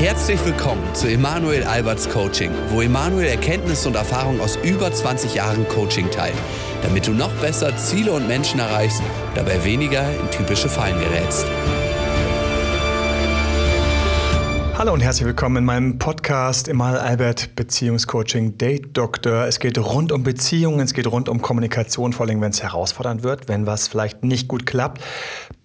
Herzlich willkommen zu Emanuel Alberts Coaching, wo Emanuel Erkenntnisse und Erfahrung aus über 20 Jahren Coaching teilt, damit du noch besser Ziele und Menschen erreichst, dabei weniger in typische Fallen gerätst. Hallo und herzlich willkommen in meinem Podcast Emanuel Albert Beziehungscoaching Date Doctor. Es geht rund um Beziehungen, es geht rund um Kommunikation, vor allem wenn es herausfordernd wird, wenn was vielleicht nicht gut klappt.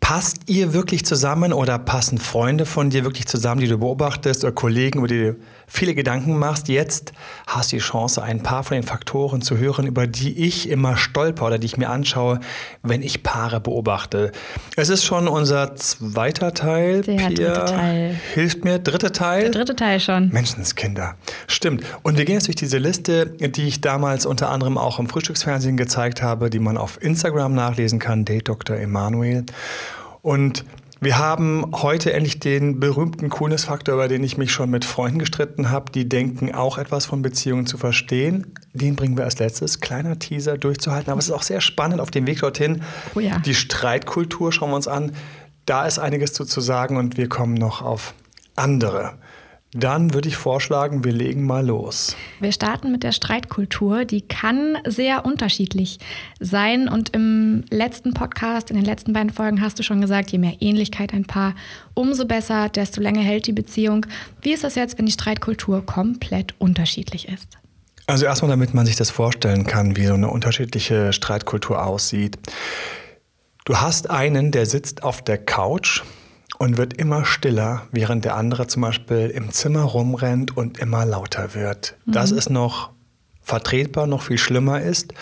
Passt ihr wirklich zusammen oder passen Freunde von dir wirklich zusammen, die du beobachtest oder Kollegen, über die du viele Gedanken machst? Jetzt hast du die Chance, ein paar von den Faktoren zu hören, über die ich immer stolper oder die ich mir anschaue, wenn ich Paare beobachte. Es ist schon unser zweiter Teil. Der Pia dritte Teil. Hilft mir. Dritte Teil. Der dritte Teil schon. Menschenskinder. Stimmt. Und wir gehen jetzt durch diese Liste, die ich damals unter anderem auch im Frühstücksfernsehen gezeigt habe, die man auf Instagram nachlesen kann, Date Dr. Emanuel. Und wir haben heute endlich den berühmten Coolness-Faktor, über den ich mich schon mit Freunden gestritten habe, die denken, auch etwas von Beziehungen zu verstehen. Den bringen wir als letztes. Kleiner Teaser durchzuhalten. Aber es ist auch sehr spannend auf dem Weg dorthin. Oh ja. Die Streitkultur schauen wir uns an. Da ist einiges zu, zu sagen und wir kommen noch auf andere. Dann würde ich vorschlagen, wir legen mal los. Wir starten mit der Streitkultur. Die kann sehr unterschiedlich sein. Und im letzten Podcast, in den letzten beiden Folgen hast du schon gesagt, je mehr Ähnlichkeit ein Paar, umso besser, desto länger hält die Beziehung. Wie ist das jetzt, wenn die Streitkultur komplett unterschiedlich ist? Also erstmal, damit man sich das vorstellen kann, wie so eine unterschiedliche Streitkultur aussieht. Du hast einen, der sitzt auf der Couch und wird immer stiller, während der andere zum Beispiel im Zimmer rumrennt und immer lauter wird. Mhm. Das ist noch vertretbar, noch viel schlimmer ist.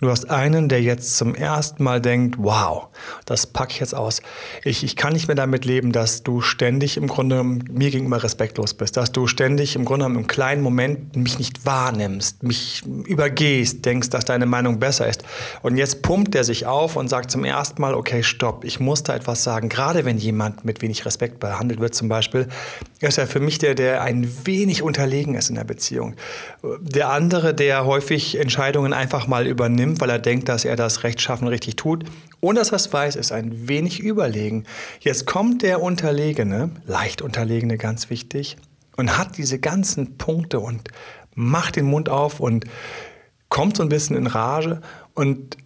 Du hast einen, der jetzt zum ersten Mal denkt, wow, das packe ich jetzt aus. Ich, ich kann nicht mehr damit leben, dass du ständig im Grunde mir gegenüber respektlos bist, dass du ständig im Grunde im kleinen Moment mich nicht wahrnimmst, mich übergehst, denkst, dass deine Meinung besser ist. Und jetzt pumpt er sich auf und sagt zum ersten Mal, okay, stopp, ich muss da etwas sagen. Gerade wenn jemand mit wenig Respekt behandelt wird zum Beispiel, ist er für mich der, der ein wenig unterlegen ist in der Beziehung. Der andere, der häufig Entscheidungen einfach mal übernimmt, nimmt, weil er denkt, dass er das Rechtschaffen richtig tut, ohne dass er es weiß, ist ein wenig überlegen. Jetzt kommt der Unterlegene, leicht Unterlegene, ganz wichtig, und hat diese ganzen Punkte und macht den Mund auf und kommt so ein bisschen in Rage und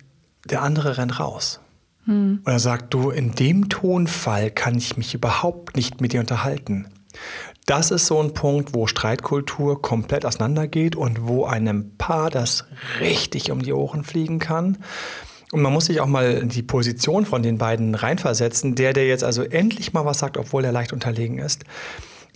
der andere rennt raus. Hm. Und er sagt, du, in dem Tonfall kann ich mich überhaupt nicht mit dir unterhalten. Das ist so ein Punkt, wo Streitkultur komplett auseinandergeht und wo einem Paar das richtig um die Ohren fliegen kann. Und man muss sich auch mal in die Position von den beiden reinversetzen. Der, der jetzt also endlich mal was sagt, obwohl er leicht unterlegen ist,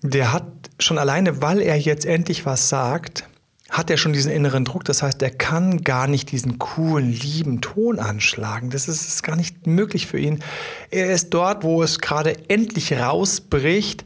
der hat schon alleine, weil er jetzt endlich was sagt, hat er schon diesen inneren Druck. Das heißt, er kann gar nicht diesen coolen, lieben Ton anschlagen. Das ist, ist gar nicht möglich für ihn. Er ist dort, wo es gerade endlich rausbricht.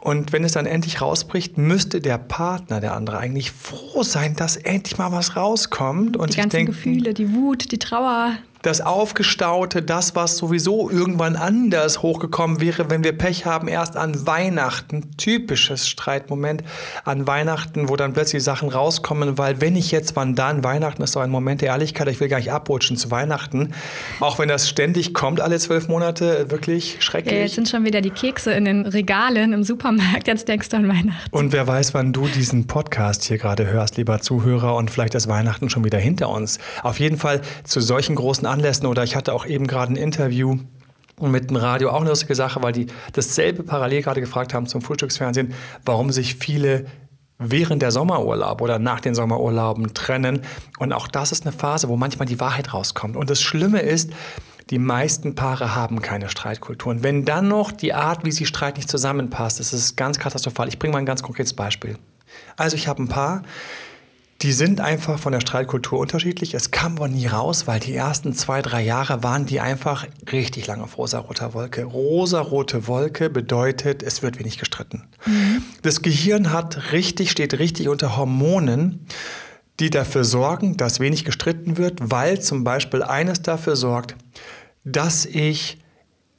Und wenn es dann endlich rausbricht, müsste der Partner, der andere, eigentlich froh sein, dass endlich mal was rauskommt. Und die ganzen denken, Gefühle, die Wut, die Trauer, das Aufgestaute, das, was sowieso irgendwann anders hochgekommen wäre, wenn wir Pech haben, erst an Weihnachten, typisches Streitmoment, an Weihnachten, wo dann plötzlich Sachen rauskommen, weil wenn ich jetzt, wann dann, Weihnachten ist so ein Moment der Ehrlichkeit, ich will gar nicht abrutschen zu Weihnachten, auch wenn das ständig kommt, alle zwölf Monate, wirklich schrecklich. Ja, jetzt sind schon wieder die Kekse in den Regalen im Supermarkt, jetzt denkst du an Weihnachten. Und wer weiß, wann du diesen Podcast hier gerade hörst, lieber Zuhörer, und vielleicht ist Weihnachten schon wieder hinter uns. Auf jeden Fall zu solchen großen Anlässen oder ich hatte auch eben gerade ein Interview mit dem Radio auch eine lustige Sache, weil die dasselbe parallel gerade gefragt haben zum Frühstücksfernsehen, warum sich viele während der Sommerurlaub oder nach den Sommerurlauben trennen. Und auch das ist eine Phase, wo manchmal die Wahrheit rauskommt. Und das Schlimme ist, die meisten Paare haben keine Streitkultur. Und wenn dann noch die Art, wie sie streiten, nicht zusammenpasst, das ist ganz katastrophal. Ich bringe mal ein ganz konkretes Beispiel. Also ich habe ein Paar, die sind einfach von der Streitkultur unterschiedlich. Es kam aber nie raus, weil die ersten zwei, drei Jahre waren die einfach richtig lange auf rosa-roter Wolke. Rosa-rote Wolke bedeutet, es wird wenig gestritten. Mhm. Das Gehirn hat richtig, steht richtig unter Hormonen, die dafür sorgen, dass wenig gestritten wird, weil zum Beispiel eines dafür sorgt, dass ich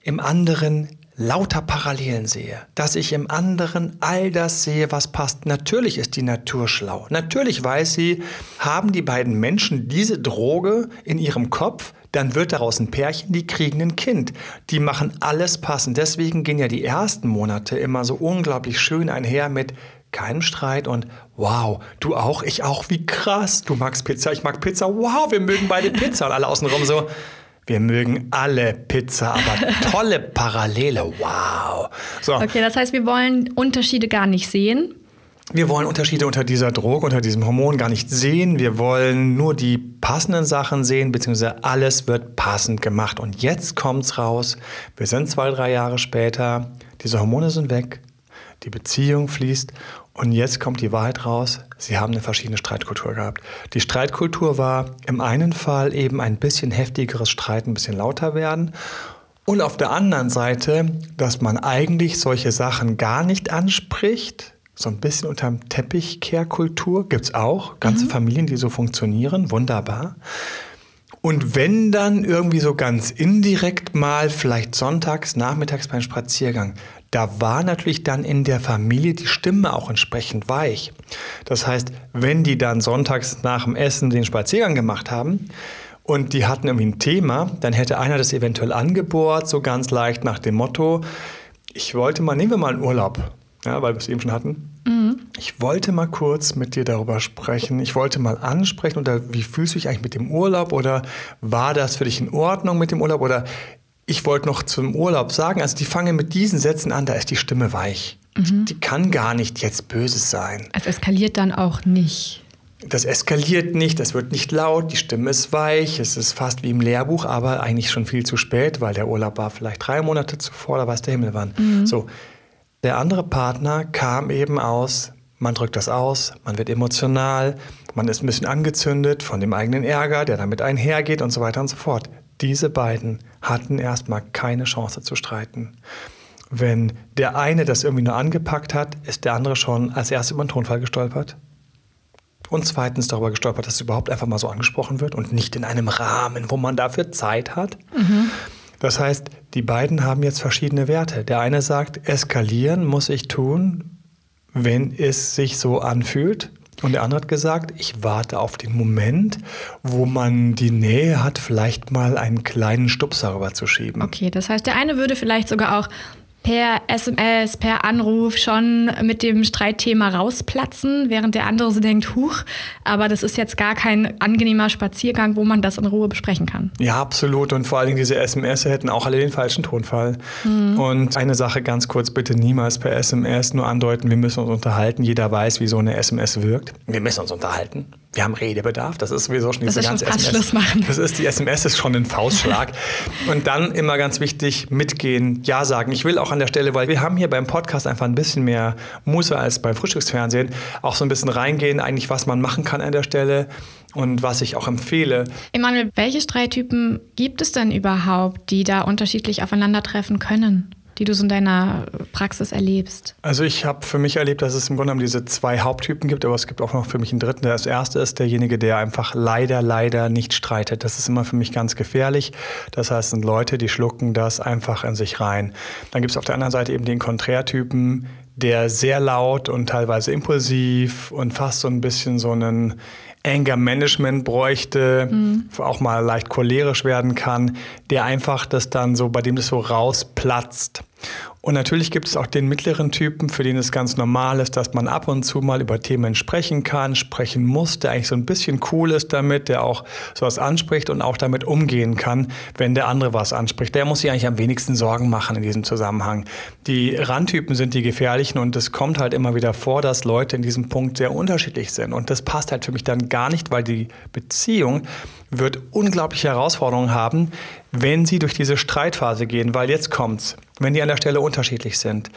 im anderen lauter Parallelen sehe, dass ich im anderen all das sehe, was passt. Natürlich ist die Natur schlau. Natürlich weiß sie, haben die beiden Menschen diese Droge in ihrem Kopf, dann wird daraus ein Pärchen, die kriegen ein Kind. Die machen alles passend. Deswegen gehen ja die ersten Monate immer so unglaublich schön einher mit keinem Streit und wow, du auch, ich auch, wie krass. Du magst Pizza, ich mag Pizza, wow, wir mögen beide Pizza. Und alle außenrum so, wir mögen alle Pizza, aber tolle Parallele, wow. So. Okay, das heißt, wir wollen Unterschiede gar nicht sehen. Wir wollen Unterschiede unter dieser Droge, unter diesem Hormon gar nicht sehen. Wir wollen nur die passenden Sachen sehen, beziehungsweise alles wird passend gemacht. Und jetzt kommt's raus. Wir sind zwei, drei Jahre später. Diese Hormone sind weg. Die Beziehung fließt. Und jetzt kommt die Wahrheit raus. Sie haben eine verschiedene Streitkultur gehabt. Die Streitkultur war im einen Fall eben ein bisschen heftigeres Streiten, ein bisschen lauter werden. Und auf der anderen Seite, dass man eigentlich solche Sachen gar nicht anspricht, so ein bisschen unterm Teppichkehrkultur gibt es auch. Ganze mhm. Familien, die so funktionieren. Wunderbar. Und wenn dann irgendwie so ganz indirekt mal, vielleicht sonntags, nachmittags beim Spaziergang, da war natürlich dann in der Familie die Stimme auch entsprechend weich. Das heißt, wenn die dann sonntags nach dem Essen den Spaziergang gemacht haben und die hatten irgendwie ein Thema, dann hätte einer das eventuell angebohrt, so ganz leicht nach dem Motto, ich wollte mal, nehmen wir mal einen Urlaub ja, weil wir es eben schon hatten. Mhm. Ich wollte mal kurz mit dir darüber sprechen. Ich wollte mal ansprechen, oder wie fühlst du dich eigentlich mit dem Urlaub? Oder war das für dich in Ordnung mit dem Urlaub? Oder ich wollte noch zum Urlaub sagen, also die fangen mit diesen Sätzen an, da ist die Stimme weich. Mhm. Die kann gar nicht jetzt böse sein. Es eskaliert dann auch nicht. Das eskaliert nicht, es wird nicht laut, die Stimme ist weich, es ist fast wie im Lehrbuch, aber eigentlich schon viel zu spät, weil der Urlaub war vielleicht drei Monate zuvor, da weiß der Himmel wann. Mhm. So, der andere Partner kam eben aus, man drückt das aus, man wird emotional, man ist ein bisschen angezündet von dem eigenen Ärger, der damit einhergeht und so weiter und so fort. Diese beiden hatten erstmal keine Chance zu streiten. Wenn der eine das irgendwie nur angepackt hat, ist der andere schon als erstes über den Tonfall gestolpert. Und zweitens darüber gestolpert, dass es überhaupt einfach mal so angesprochen wird und nicht in einem Rahmen, wo man dafür Zeit hat. Mhm. Das heißt, die beiden haben jetzt verschiedene Werte. Der eine sagt, eskalieren muss ich tun, wenn es sich so anfühlt. Und der andere hat gesagt, ich warte auf den Moment, wo man die Nähe hat, vielleicht mal einen kleinen Stupser rüber zu schieben. Okay, das heißt, der eine würde vielleicht sogar auch per SMS, per Anruf schon mit dem Streitthema rausplatzen, während der andere so denkt, huch, aber das ist jetzt gar kein angenehmer Spaziergang, wo man das in Ruhe besprechen kann. Ja, absolut. Und vor allen Dingen diese SMS hätten auch alle den falschen Tonfall. Mhm. Und eine Sache ganz kurz, bitte niemals per SMS nur andeuten, wir müssen uns unterhalten. Jeder weiß, wie so eine SMS wirkt. Wir müssen uns unterhalten wir haben Redebedarf. Das ist sowieso schon diese ganze SMS. Machen. Das ist die SMS ist schon ein Faustschlag. und dann immer ganz wichtig mitgehen, ja sagen. Ich will auch an der Stelle, weil wir haben hier beim Podcast einfach ein bisschen mehr Muße als beim Frühstücksfernsehen, auch so ein bisschen reingehen, eigentlich was man machen kann an der Stelle und was ich auch empfehle. Emanuel, welche Streittypen gibt es denn überhaupt, die da unterschiedlich aufeinandertreffen können? Die du so in deiner Praxis erlebst? Also ich habe für mich erlebt, dass es im Grunde genommen diese zwei Haupttypen gibt, aber es gibt auch noch für mich einen dritten. Das erste ist derjenige, der einfach leider, leider nicht streitet. Das ist immer für mich ganz gefährlich. Das heißt, es sind Leute, die schlucken das einfach in sich rein. Dann gibt es auf der anderen Seite eben den Konträrtypen, der sehr laut und teilweise impulsiv und fast so ein bisschen so einen Anger Management bräuchte, mhm. auch mal leicht cholerisch werden kann, der einfach das dann so, bei dem das so rausplatzt. Und natürlich gibt es auch den mittleren Typen, für den es ganz normal ist, dass man ab und zu mal über Themen sprechen kann, sprechen muss, der eigentlich so ein bisschen cool ist damit, der auch sowas anspricht und auch damit umgehen kann, wenn der andere was anspricht. Der muss sich eigentlich am wenigsten Sorgen machen in diesem Zusammenhang. Die Randtypen sind die gefährlichen und es kommt halt immer wieder vor, dass Leute in diesem Punkt sehr unterschiedlich sind. Und das passt halt für mich dann gar nicht, weil die Beziehung wird unglaubliche Herausforderungen haben, wenn sie durch diese Streitphase gehen, weil jetzt kommt's, wenn die an der Stelle unterschiedlich sind.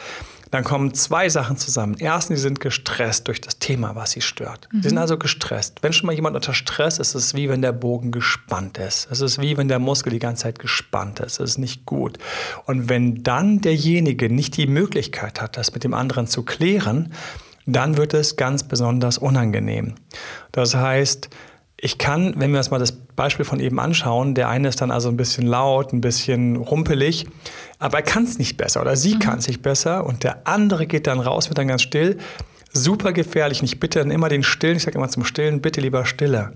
Dann kommen zwei Sachen zusammen. Erstens, sie sind gestresst durch das Thema, was sie stört. Mhm. Sie sind also gestresst. Wenn schon mal jemand unter Stress ist, ist es wie wenn der Bogen gespannt ist. Es ist wie wenn der Muskel die ganze Zeit gespannt ist. Es ist nicht gut. Und wenn dann derjenige nicht die Möglichkeit hat, das mit dem anderen zu klären, dann wird es ganz besonders unangenehm. Das heißt, Ich kann, wenn wir uns mal das Beispiel von eben anschauen, der eine ist dann also ein bisschen laut, ein bisschen rumpelig, aber er kann es nicht besser oder sie mhm. kann es nicht besser und der andere geht dann raus, wird dann ganz still. Super gefährlich. Und ich bitte dann immer den Stillen, ich sage immer zum Stillen, bitte lieber Stille.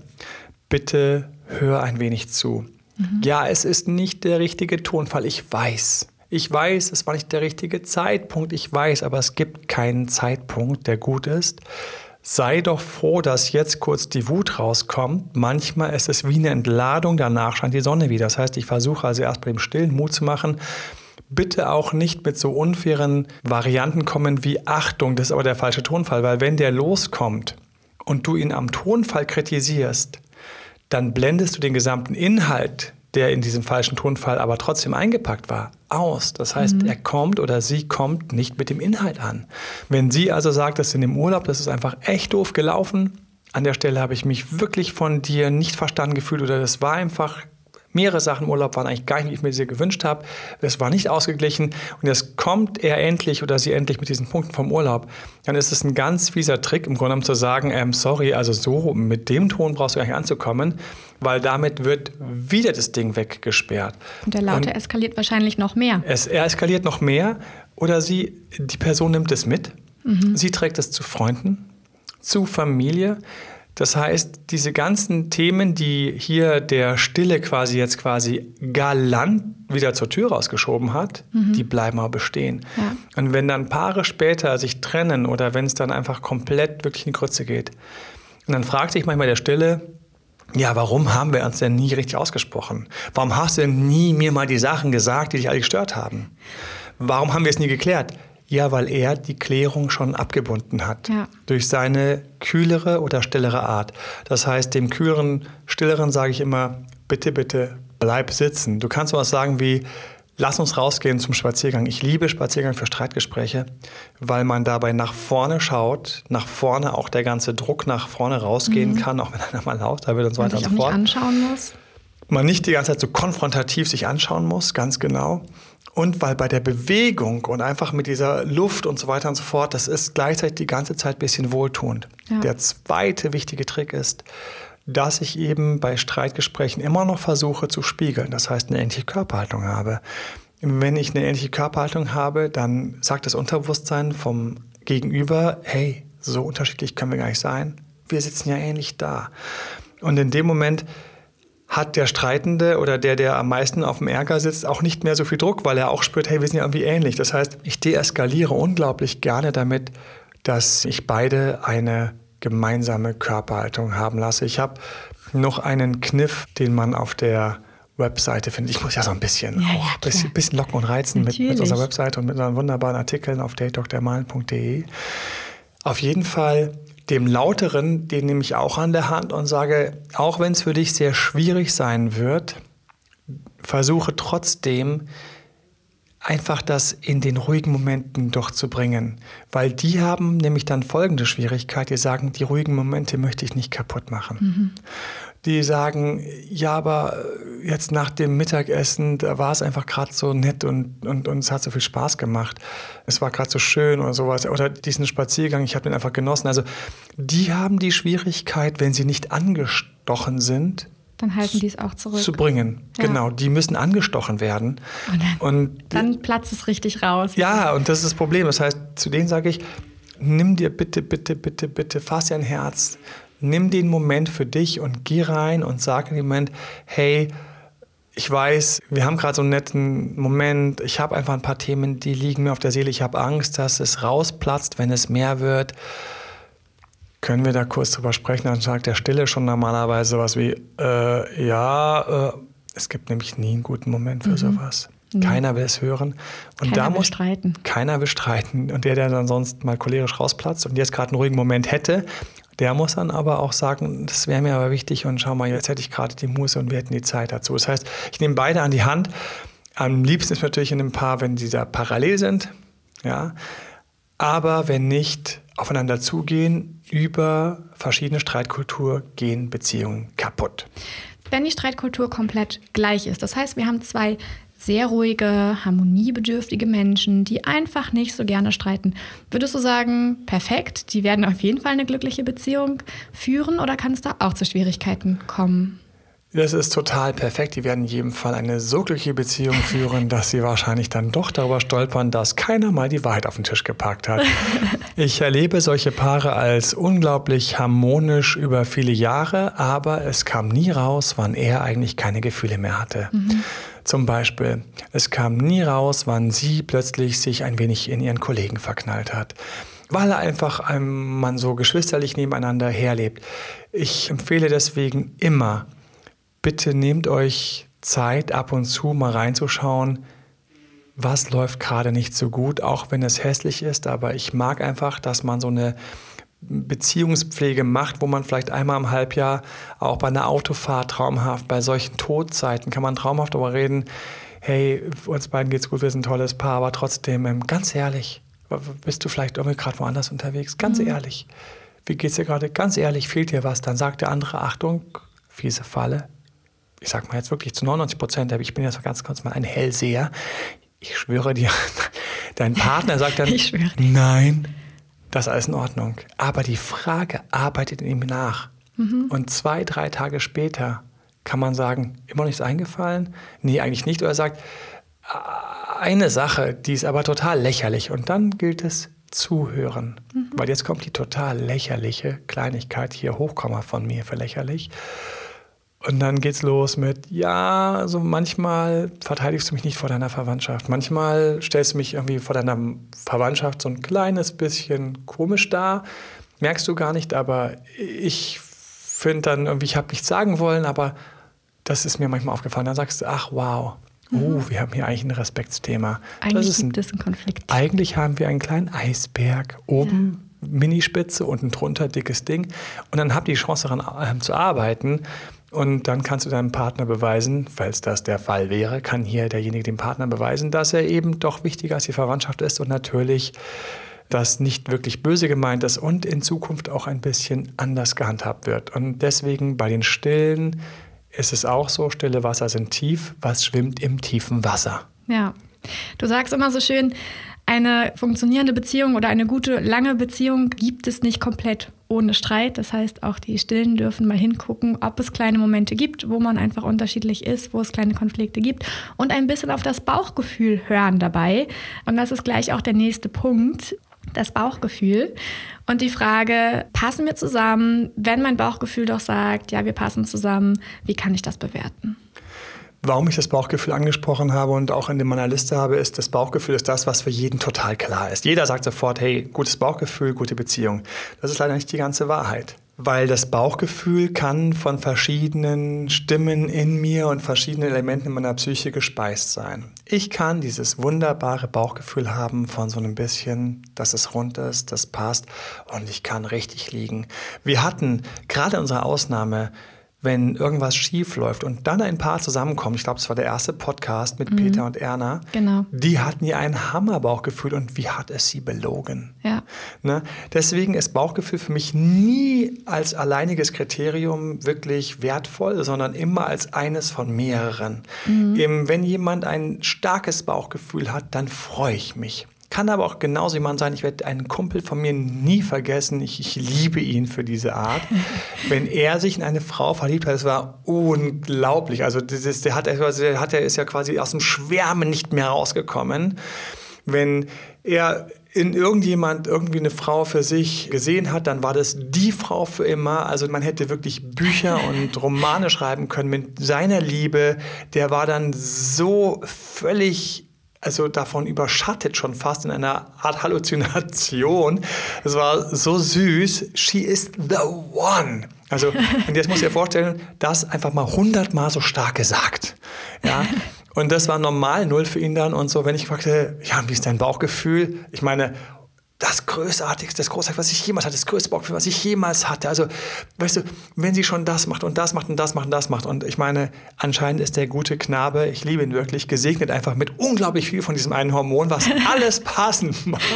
Bitte hör ein wenig zu. Mhm. Ja, es ist nicht der richtige Tonfall, ich weiß. Ich weiß, es war nicht der richtige Zeitpunkt, ich weiß, aber es gibt keinen Zeitpunkt, der gut ist sei doch froh, dass jetzt kurz die Wut rauskommt. Manchmal ist es wie eine Entladung, danach scheint die Sonne wieder. Das heißt, ich versuche also erst bei dem stillen Mut zu machen. Bitte auch nicht mit so unfairen Varianten kommen wie Achtung, das ist aber der falsche Tonfall, weil wenn der loskommt und du ihn am Tonfall kritisierst, dann blendest du den gesamten Inhalt der in diesem falschen Tonfall aber trotzdem eingepackt war, aus. Das heißt, mhm. er kommt oder sie kommt nicht mit dem Inhalt an. Wenn sie also sagt, dass in dem Urlaub, das ist einfach echt doof gelaufen, an der Stelle habe ich mich wirklich von dir nicht verstanden gefühlt oder das war einfach mehrere Sachen im Urlaub waren eigentlich gar nicht, wie ich mir sie gewünscht habe. Es war nicht ausgeglichen und jetzt kommt er endlich oder sie endlich mit diesen Punkten vom Urlaub. Dann ist es ein ganz fieser Trick, im Grunde genommen zu sagen, ähm, sorry, also so mit dem Ton brauchst du gar nicht anzukommen, weil damit wird wieder das Ding weggesperrt. Und der Laute und eskaliert wahrscheinlich noch mehr. Es, er eskaliert noch mehr oder sie, die Person nimmt es mit, mhm. sie trägt es zu Freunden, zu Familie. Das heißt, diese ganzen Themen, die hier der Stille quasi jetzt quasi galant wieder zur Tür rausgeschoben hat, mhm. die bleiben aber bestehen. Ja. Und wenn dann Paare später sich trennen oder wenn es dann einfach komplett wirklich in die Grütze geht, und dann fragt sich manchmal der Stille, ja, warum haben wir uns denn nie richtig ausgesprochen? Warum hast du denn nie mir mal die Sachen gesagt, die dich alle gestört haben? Warum haben wir es nie geklärt? Ja, weil er die Klärung schon abgebunden hat. Ja. Durch seine kühlere oder stillere Art. Das heißt, dem kühleren, stilleren sage ich immer, bitte, bitte, bleib sitzen. Du kannst was sagen wie, lass uns rausgehen zum Spaziergang. Ich liebe Spaziergang für Streitgespräche, weil man dabei nach vorne schaut, nach vorne auch der ganze Druck nach vorne rausgehen mhm. kann, auch wenn einer mal lauter wird und so weiter und so fort. Man sich anschauen muss. Man nicht die ganze Zeit so konfrontativ sich anschauen muss, ganz genau. Und weil bei der Bewegung und einfach mit dieser Luft und so weiter und so fort, das ist gleichzeitig die ganze Zeit ein bisschen wohltuend. Ja. Der zweite wichtige Trick ist, dass ich eben bei Streitgesprächen immer noch versuche zu spiegeln. Das heißt, eine ähnliche Körperhaltung habe. Wenn ich eine ähnliche Körperhaltung habe, dann sagt das Unterbewusstsein vom Gegenüber, hey, so unterschiedlich können wir gar nicht sein. Wir sitzen ja ähnlich da. Und in dem Moment hat der Streitende oder der, der am meisten auf dem Ärger sitzt, auch nicht mehr so viel Druck, weil er auch spürt, hey, wir sind ja irgendwie ähnlich. Das heißt, ich deeskaliere unglaublich gerne damit, dass ich beide eine gemeinsame Körperhaltung haben lasse. Ich habe noch einen Kniff, den man auf der Webseite findet. Ich muss ja so ein bisschen, ja, auch, bisschen, bisschen, locken und reizen mit, mit, unserer Webseite und mit unseren wunderbaren Artikeln auf datedoktermalen.de. Auf jeden Fall dem Lauteren, den nehme ich auch an der Hand und sage, auch wenn es für dich sehr schwierig sein wird, versuche trotzdem einfach das in den ruhigen Momenten doch zu bringen. Weil die haben nämlich dann folgende Schwierigkeit, die sagen, die ruhigen Momente möchte ich nicht kaputt machen. Mhm die sagen, ja, aber jetzt nach dem Mittagessen, da war es einfach gerade so nett und, und, und es hat so viel Spaß gemacht. Es war gerade so schön oder sowas. Oder diesen Spaziergang, ich habe den einfach genossen. Also die haben die Schwierigkeit, wenn sie nicht angestochen sind, dann halten die es auch zurück. Zu bringen, ja. genau. Die müssen angestochen werden. Und dann, und dann platzt es richtig raus. Ja, und das ist das Problem. Das heißt, zu denen sage ich, nimm dir bitte, bitte, bitte, bitte, fass dir ein Herz, nimm den Moment für dich und geh rein und sag in dem Moment, hey, ich weiß, wir haben gerade so einen netten Moment. Ich habe einfach ein paar Themen, die liegen mir auf der Seele. Ich habe Angst, dass es rausplatzt, wenn es mehr wird. Können wir da kurz drüber sprechen? Dann sagt der Stille schon normalerweise sowas wie, äh, ja, äh, es gibt nämlich nie einen guten Moment für mhm. sowas. Mhm. Keiner will es hören. Und keiner da muss, will streiten. Keiner will streiten. Und der, der dann sonst mal cholerisch rausplatzt und jetzt gerade einen ruhigen Moment hätte, der muss dann aber auch sagen, das wäre mir aber wichtig und schau mal, jetzt hätte ich gerade die Muße und wir hätten die Zeit dazu. Das heißt, ich nehme beide an die Hand. Am liebsten ist natürlich in einem Paar, wenn sie da parallel sind. Ja. Aber wenn nicht, aufeinander zugehen, über verschiedene Streitkultur gehen Beziehungen kaputt. Wenn die Streitkultur komplett gleich ist, das heißt, wir haben zwei sehr ruhige, harmoniebedürftige Menschen, die einfach nicht so gerne streiten. Würdest du sagen, perfekt, die werden auf jeden Fall eine glückliche Beziehung führen oder kann es da auch zu Schwierigkeiten kommen? Das ist total perfekt. Die werden in jedem Fall eine so glückliche Beziehung führen, dass sie wahrscheinlich dann doch darüber stolpern, dass keiner mal die Wahrheit auf den Tisch gepackt hat. Ich erlebe solche Paare als unglaublich harmonisch über viele Jahre, aber es kam nie raus, wann er eigentlich keine Gefühle mehr hatte. Mhm. Zum Beispiel, es kam nie raus, wann sie plötzlich sich ein wenig in ihren Kollegen verknallt hat weil einfach man so geschwisterlich nebeneinander herlebt. Ich empfehle deswegen immer, bitte nehmt euch Zeit, ab und zu mal reinzuschauen, was läuft gerade nicht so gut, auch wenn es hässlich ist. Aber ich mag einfach, dass man so eine Beziehungspflege macht, wo man vielleicht einmal im Halbjahr auch bei einer Autofahrt traumhaft, bei solchen Todzeiten kann man traumhaft darüber reden, hey, uns beiden geht's gut, wir sind ein tolles Paar, aber trotzdem, ähm, ganz ehrlich, bist du vielleicht irgendwie gerade woanders unterwegs? Ganz mhm. ehrlich, wie geht's dir gerade? Ganz ehrlich, fehlt dir was? Dann sagt der andere, Achtung, fiese Falle, ich sag mal jetzt wirklich zu 99 Prozent, ich bin jetzt ganz kurz mal ein Hellseher. Ich schwöre dir, dein Partner sagt dann, nein, das ist alles in Ordnung. Aber die Frage arbeitet in ihm nach. Mhm. Und zwei, drei Tage später kann man sagen, immer nichts eingefallen? Nee, eigentlich nicht. Oder er sagt, eine Sache, die ist aber total lächerlich. Und dann gilt es zuhören. Mhm. Weil jetzt kommt die total lächerliche Kleinigkeit hier, Hochkomma von mir für lächerlich. Und dann geht's los mit, ja, also manchmal verteidigst du mich nicht vor deiner Verwandtschaft. Manchmal stellst du mich irgendwie vor deiner Verwandtschaft so ein kleines bisschen komisch dar. Merkst du gar nicht, aber ich finde dann irgendwie, ich habe nichts sagen wollen, aber das ist mir manchmal aufgefallen. Dann sagst du, ach wow, mhm. oh, wir haben hier eigentlich ein Respektsthema. Eigentlich das ein, gibt es einen Konflikt. Eigentlich haben wir einen kleinen Eisberg oben. Ja. Minispitze, unten drunter dickes Ding. Und dann habt ihr die Chance daran äh, zu arbeiten. Und dann kannst du deinem Partner beweisen, falls das der Fall wäre, kann hier derjenige dem Partner beweisen, dass er eben doch wichtiger als die Verwandtschaft ist und natürlich das nicht wirklich böse gemeint ist und in Zukunft auch ein bisschen anders gehandhabt wird. Und deswegen bei den Stillen ist es auch so, stille Wasser sind tief, was schwimmt im tiefen Wasser. Ja, du sagst immer so schön, eine funktionierende Beziehung oder eine gute, lange Beziehung gibt es nicht komplett ohne Streit. Das heißt, auch die Stillen dürfen mal hingucken, ob es kleine Momente gibt, wo man einfach unterschiedlich ist, wo es kleine Konflikte gibt und ein bisschen auf das Bauchgefühl hören dabei. Und das ist gleich auch der nächste Punkt, das Bauchgefühl. Und die Frage, passen wir zusammen? Wenn mein Bauchgefühl doch sagt, ja, wir passen zusammen, wie kann ich das bewerten? Warum ich das Bauchgefühl angesprochen habe und auch in meiner Liste habe, ist, das Bauchgefühl ist das, was für jeden total klar ist. Jeder sagt sofort, hey, gutes Bauchgefühl, gute Beziehung. Das ist leider nicht die ganze Wahrheit. Weil das Bauchgefühl kann von verschiedenen Stimmen in mir und verschiedenen Elementen in meiner Psyche gespeist sein. Ich kann dieses wunderbare Bauchgefühl haben von so einem bisschen, dass es rund ist, das passt und ich kann richtig liegen. Wir hatten gerade unsere Ausnahme wenn irgendwas schief läuft und dann ein Paar zusammenkommt, ich glaube, es war der erste Podcast mit mhm. Peter und Erna, genau. die hatten ja ein Hammerbauchgefühl und wie hat es sie belogen? Ja. Ne? Deswegen ist Bauchgefühl für mich nie als alleiniges Kriterium wirklich wertvoll, sondern immer als eines von mehreren. Mhm. Eben, wenn jemand ein starkes Bauchgefühl hat, dann freue ich mich. Kann aber auch genauso jemand sein, ich werde einen Kumpel von mir nie vergessen, ich, ich liebe ihn für diese Art. Wenn er sich in eine Frau verliebt hat, es war unglaublich. Also dieses, der, hat, der, hat, der ist ja quasi aus dem Schwärmen nicht mehr rausgekommen. Wenn er in irgendjemand irgendwie eine Frau für sich gesehen hat, dann war das die Frau für immer. Also man hätte wirklich Bücher und Romane schreiben können mit seiner Liebe. Der war dann so völlig also davon überschattet schon fast in einer Art Halluzination. Es war so süß. She is the one. Also, und jetzt muss ich dir vorstellen, das einfach mal hundertmal so stark gesagt. Ja. Und das war normal null für ihn dann und so, wenn ich fragte, ja, wie ist dein Bauchgefühl? Ich meine, das Großartigste, das Großartigste, was ich jemals hatte, das größte Bauchgefühl, was ich jemals hatte. Also, weißt du, wenn sie schon das macht und das macht und das macht und das macht. Und ich meine, anscheinend ist der gute Knabe, ich liebe ihn wirklich, gesegnet einfach mit unglaublich viel von diesem einen Hormon, was alles passend macht.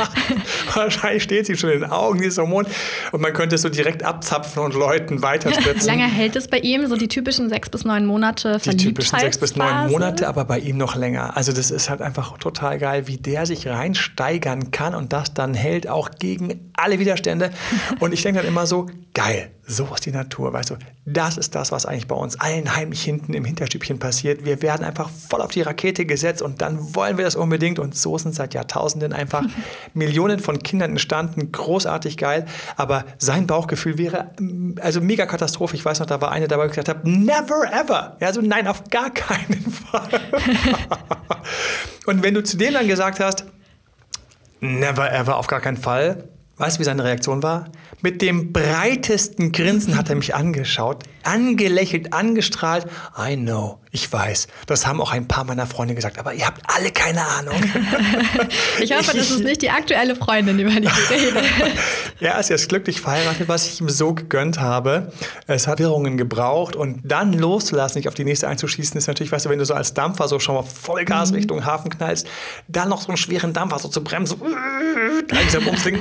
Wahrscheinlich steht sie schon in den Augen, dieses Hormon. Und man könnte es so direkt abzapfen und Leuten weiterspritzen. Lange hält es bei ihm, so die typischen sechs bis neun Monate Die typischen sechs bis neun Monate, aber bei ihm noch länger. Also, das ist halt einfach total geil, wie der sich reinsteigern kann und das dann hält hält auch gegen alle Widerstände. Und ich denke dann immer so, geil, so ist die Natur, weißt du. Das ist das, was eigentlich bei uns allen heimlich hinten im Hinterstübchen passiert. Wir werden einfach voll auf die Rakete gesetzt und dann wollen wir das unbedingt. Und so sind seit Jahrtausenden einfach Millionen von Kindern entstanden. Großartig geil. Aber sein Bauchgefühl wäre mm, also mega Katastrophe. Ich weiß noch, da war eine dabei, die gesagt hat, never ever. Ja, also nein, auf gar keinen Fall. und wenn du zu dem dann gesagt hast, Never ever, auf gar keinen Fall. Weißt du, wie seine Reaktion war? Mit dem breitesten Grinsen hat er mich angeschaut, angelächelt, angestrahlt. I know, ich weiß. Das haben auch ein paar meiner Freunde gesagt, aber ihr habt alle keine Ahnung. ich hoffe, das ist nicht die aktuelle Freundin, über die du redest. er ist jetzt glücklich verheiratet, was ich ihm so gegönnt habe. Es hat Wirrungen gebraucht und dann loszulassen, nicht auf die nächste einzuschießen, ist natürlich, weißt du, wenn du so als Dampfer so schon mal Vollgas mhm. Richtung Hafen knallst, dann noch so einen schweren Dampfer so zu bremsen, so langsam umschwingen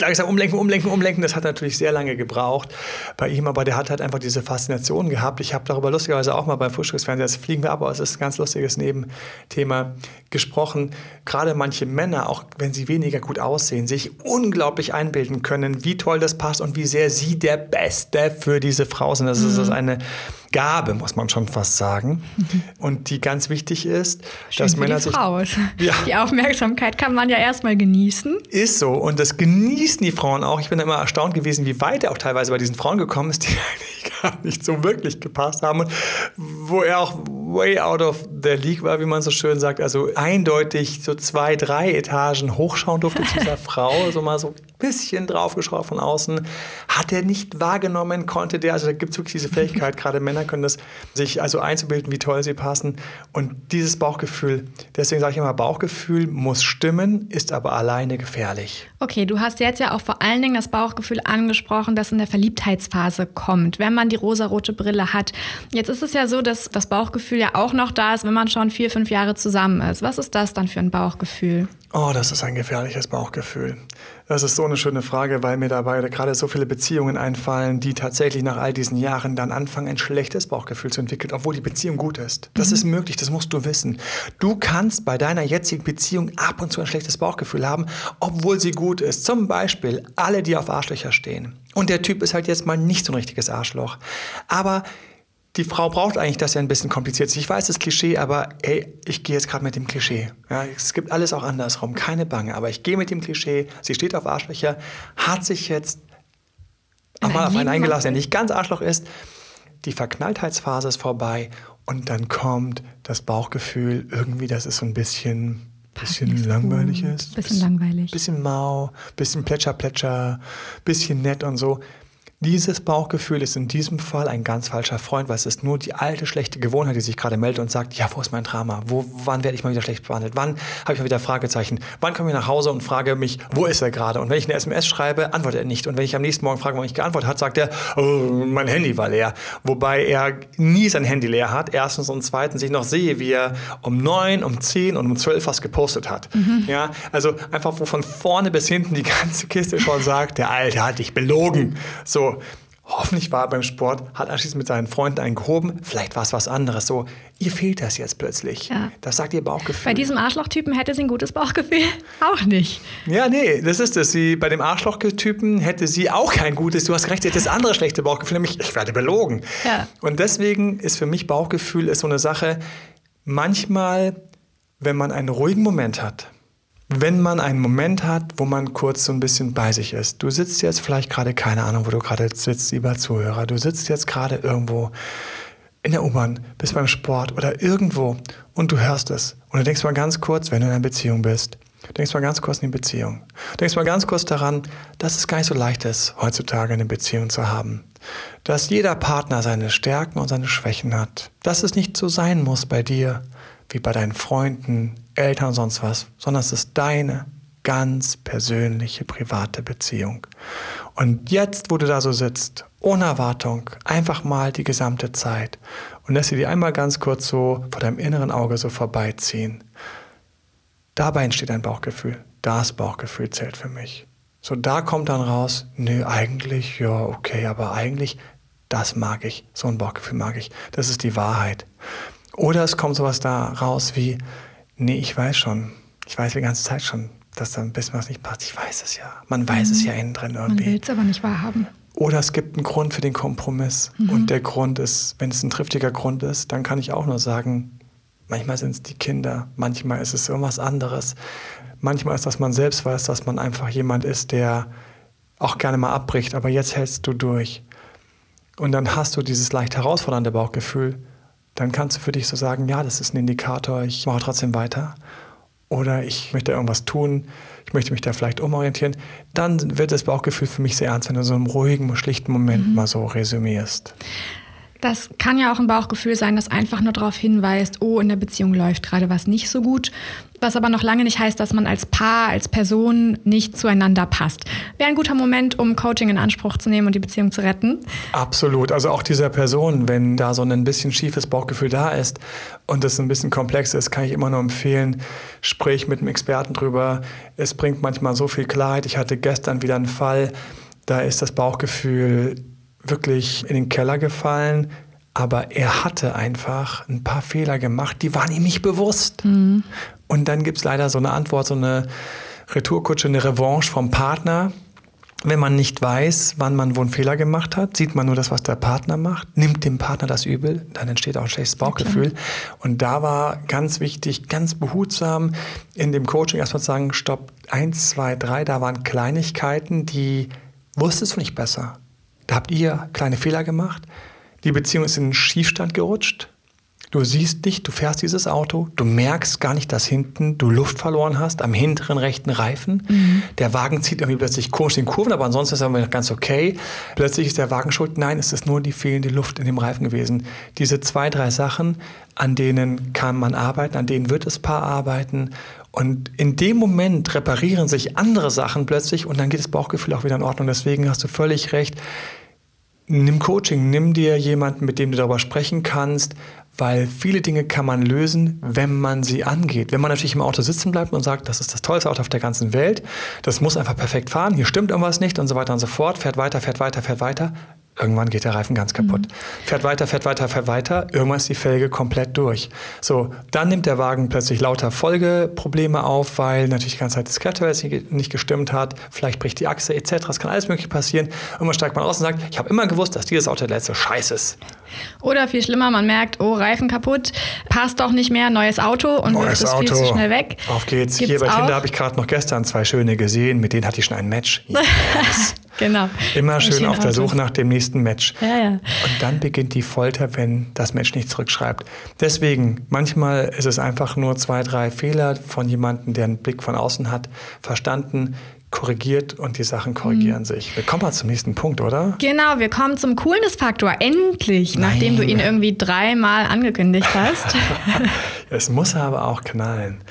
langsam umlenken, umlenken, umlenken. Das hat natürlich sehr lange gebraucht bei ihm, aber der hat halt einfach diese Faszination gehabt. Ich habe darüber lustigerweise auch mal beim Frühstücksfernsehen, das fliegen wir aber, es ist ein ganz lustiges Nebenthema, gesprochen. Gerade manche Männer, auch wenn sie weniger gut aussehen, sich unglaublich einbilden können, wie toll das passt und wie sehr sie der Beste für diese Frau sind. Das mhm. ist eine Gabe, muss man schon fast sagen. Mhm. Und die ganz wichtig ist, Schön dass Männer sich. Frau. Ja. Die Aufmerksamkeit kann man ja erstmal genießen. Ist so. Und das genießen die Frauen auch. Ich bin immer erstaunt gewesen, wie weit er auch teilweise bei diesen Frauen gekommen ist, die eigentlich gar nicht so wirklich gepasst haben. Und wo er auch way out of the league war, wie man so schön sagt. Also eindeutig so zwei, drei Etagen hochschauen durfte zu dieser Frau. So mal so bisschen draufgeschraubt von außen, hat er nicht wahrgenommen, konnte der, also da gibt es wirklich diese Fähigkeit, gerade Männer können das, sich also einzubilden, wie toll sie passen und dieses Bauchgefühl, deswegen sage ich immer, Bauchgefühl muss stimmen, ist aber alleine gefährlich. Okay, du hast jetzt ja auch vor allen Dingen das Bauchgefühl angesprochen, das in der Verliebtheitsphase kommt, wenn man die rosarote Brille hat. Jetzt ist es ja so, dass das Bauchgefühl ja auch noch da ist, wenn man schon vier, fünf Jahre zusammen ist. Was ist das dann für ein Bauchgefühl? Oh, das ist ein gefährliches Bauchgefühl. Das ist so eine schöne Frage, weil mir dabei gerade so viele Beziehungen einfallen, die tatsächlich nach all diesen Jahren dann anfangen, ein schlechtes Bauchgefühl zu entwickeln, obwohl die Beziehung gut ist. Das mhm. ist möglich, das musst du wissen. Du kannst bei deiner jetzigen Beziehung ab und zu ein schlechtes Bauchgefühl haben, obwohl sie gut ist. Zum Beispiel alle, die auf Arschlöcher stehen. Und der Typ ist halt jetzt mal nicht so ein richtiges Arschloch. Aber die Frau braucht eigentlich, dass er ein bisschen kompliziert ist. Ich weiß, das Klischee, aber ey, ich gehe jetzt gerade mit dem Klischee. Ja, es gibt alles auch andersrum, keine Bange. Aber ich gehe mit dem Klischee. Sie steht auf Arschlöcher, hat sich jetzt auch mal auf einen eingelassen, der nicht ganz Arschloch ist. Die Verknalltheitsphase ist vorbei und dann kommt das Bauchgefühl irgendwie, dass es so ein bisschen bisschen langweilig ist. Bisschen langweilig. Bisschen mau, bisschen plätscher, plätscher, bisschen nett und so. Dieses Bauchgefühl ist in diesem Fall ein ganz falscher Freund, weil es ist nur die alte schlechte Gewohnheit, die sich gerade meldet und sagt, ja, wo ist mein Drama? Wo, wann werde ich mal wieder schlecht behandelt? Wann habe ich mal wieder Fragezeichen? Wann komme ich nach Hause und frage mich, wo ist er gerade? Und wenn ich eine SMS schreibe, antwortet er nicht. Und wenn ich am nächsten Morgen frage, warum ich geantwortet hat, sagt er, oh, mein Handy war leer. Wobei er nie sein Handy leer hat. Erstens und zweitens ich noch sehe, wie er um neun, um zehn und um zwölf was gepostet hat. Mhm. Ja, also einfach, wo von vorne bis hinten die ganze Kiste schon sagt, der Alte hat dich belogen. So, hoffentlich war er beim Sport, hat anschließend mit seinen Freunden einen gehoben, vielleicht war es was anderes. So, ihr fehlt das jetzt plötzlich. Ja. Das sagt ihr Bauchgefühl. Bei diesem Arschlochtypen hätte sie ein gutes Bauchgefühl auch nicht. Ja, nee, das ist es. Sie, bei dem Arschlochtypen hätte sie auch kein gutes, du hast recht, sie hätte das andere schlechte Bauchgefühl, nämlich ich werde belogen. Ja. Und deswegen ist für mich Bauchgefühl ist so eine Sache, manchmal, wenn man einen ruhigen Moment hat, wenn man einen Moment hat, wo man kurz so ein bisschen bei sich ist. Du sitzt jetzt vielleicht gerade, keine Ahnung, wo du gerade sitzt, lieber Zuhörer. Du sitzt jetzt gerade irgendwo in der U-Bahn, bist beim Sport oder irgendwo und du hörst es. Und du denkst mal ganz kurz, wenn du in einer Beziehung bist, denkst mal ganz kurz in die Beziehung. Denkst mal ganz kurz daran, dass es gar nicht so leicht ist, heutzutage eine Beziehung zu haben. Dass jeder Partner seine Stärken und seine Schwächen hat. Dass es nicht so sein muss bei dir, wie bei deinen Freunden, Eltern sonst was, sondern es ist deine, ganz persönliche, private Beziehung. Und jetzt, wo du da so sitzt, ohne Erwartung, einfach mal die gesamte Zeit und lässt sie dir einmal ganz kurz so vor deinem inneren Auge so vorbeiziehen. Dabei entsteht ein Bauchgefühl. Das Bauchgefühl zählt für mich. So, da kommt dann raus, nö, eigentlich, ja, okay, aber eigentlich, das mag ich. So ein Bauchgefühl mag ich. Das ist die Wahrheit. Oder es kommt sowas da raus wie, nee, ich weiß schon, ich weiß die ganze Zeit schon, dass da ein bisschen was nicht passt. Ich weiß es ja. Man weiß mhm. es ja innen drin irgendwie. Man will es aber nicht wahrhaben. Oder es gibt einen Grund für den Kompromiss. Mhm. Und der Grund ist, wenn es ein triftiger Grund ist, dann kann ich auch nur sagen, manchmal sind es die Kinder, manchmal ist es irgendwas anderes. Manchmal ist das man selbst weiß, dass man einfach jemand ist, der auch gerne mal abbricht, aber jetzt hältst du durch. Und dann hast du dieses leicht herausfordernde Bauchgefühl. Dann kannst du für dich so sagen, ja, das ist ein Indikator, ich mache trotzdem weiter. Oder ich möchte irgendwas tun, ich möchte mich da vielleicht umorientieren. Dann wird das Bauchgefühl für mich sehr ernst, wenn du so einen ruhigen, schlichten Moment mhm. mal so resümierst. Das kann ja auch ein Bauchgefühl sein, das einfach nur darauf hinweist, oh, in der Beziehung läuft gerade was nicht so gut. Was aber noch lange nicht heißt, dass man als Paar, als Person nicht zueinander passt. Wäre ein guter Moment, um Coaching in Anspruch zu nehmen und die Beziehung zu retten. Absolut. Also auch dieser Person, wenn da so ein bisschen schiefes Bauchgefühl da ist und es ein bisschen komplex ist, kann ich immer nur empfehlen, sprich mit einem Experten drüber. Es bringt manchmal so viel Klarheit. Ich hatte gestern wieder einen Fall, da ist das Bauchgefühl wirklich in den Keller gefallen, aber er hatte einfach ein paar Fehler gemacht, die waren ihm nicht bewusst. Mhm. Und dann gibt es leider so eine Antwort, so eine Retourkutsche, eine Revanche vom Partner. Wenn man nicht weiß, wann man wo einen Fehler gemacht hat, sieht man nur das, was der Partner macht, nimmt dem Partner das übel, dann entsteht auch ein schlechtes Bauchgefühl. Und da war ganz wichtig, ganz behutsam in dem Coaching erstmal zu sagen, stopp, eins, zwei, drei, da waren Kleinigkeiten, die wusstest du nicht besser. Da habt ihr kleine Fehler gemacht. Die Beziehung ist in den Schiefstand gerutscht. Du siehst dich, du fährst dieses Auto, du merkst gar nicht, dass hinten du Luft verloren hast am hinteren rechten Reifen. Mhm. Der Wagen zieht irgendwie plötzlich komisch in Kurven, aber ansonsten ist er noch ganz okay. Plötzlich ist der Wagen schuld. Nein, es ist nur die fehlende Luft in dem Reifen gewesen. Diese zwei, drei Sachen, an denen kann man arbeiten, an denen wird das Paar arbeiten. Und in dem Moment reparieren sich andere Sachen plötzlich und dann geht das Bauchgefühl auch wieder in Ordnung. Deswegen hast du völlig recht nimm Coaching, nimm dir jemanden, mit dem du darüber sprechen kannst, weil viele Dinge kann man lösen, wenn man sie angeht. Wenn man natürlich im Auto sitzen bleibt und sagt, das ist das tollste Auto auf der ganzen Welt, das muss einfach perfekt fahren, hier stimmt irgendwas nicht und so weiter und so fort, fährt weiter, fährt weiter, fährt weiter, Irgendwann geht der Reifen ganz kaputt. Mhm. Fährt weiter, fährt weiter, fährt weiter. Irgendwann ist die Felge komplett durch. So, dann nimmt der Wagen plötzlich lauter Folgeprobleme auf, weil natürlich die ganze Zeit das Kletterwärts nicht gestimmt hat. Vielleicht bricht die Achse etc. Es kann alles Mögliche passieren. Irgendwann steigt man aus und sagt, ich habe immer gewusst, dass dieses Auto der letzte Scheiß ist. Oder viel schlimmer, man merkt, oh, Reifen kaputt, passt doch nicht mehr, neues Auto und neues wirft es viel zu schnell weg. Auf geht's. Gibt's Hier bei Tinder habe ich gerade noch gestern zwei schöne gesehen, mit denen hatte ich schon ein Match. Yes. Genau. Immer schön auf der Suche nach dem nächsten Match. Ja, ja. Und dann beginnt die Folter, wenn das Match nicht zurückschreibt. Deswegen, manchmal ist es einfach nur zwei, drei Fehler von jemandem, der einen Blick von außen hat, verstanden korrigiert und die Sachen korrigieren mhm. sich. Wir kommen mal zum nächsten Punkt, oder? Genau, wir kommen zum Coolness-Faktor. Endlich, Nein. nachdem du ihn irgendwie dreimal angekündigt hast. es muss aber auch knallen.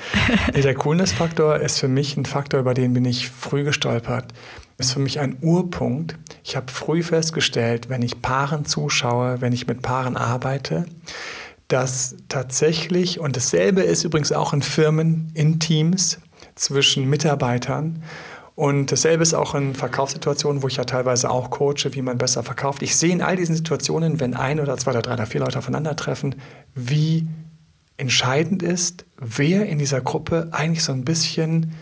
Der Coolness-Faktor ist für mich ein Faktor, über den bin ich früh gestolpert ist für mich ein Urpunkt. Ich habe früh festgestellt, wenn ich Paaren zuschaue, wenn ich mit Paaren arbeite, dass tatsächlich, und dasselbe ist übrigens auch in Firmen, in Teams zwischen Mitarbeitern, und dasselbe ist auch in Verkaufssituationen, wo ich ja teilweise auch coache, wie man besser verkauft. Ich sehe in all diesen Situationen, wenn ein oder zwei oder drei oder vier Leute aufeinandertreffen, wie entscheidend ist, wer in dieser Gruppe eigentlich so ein bisschen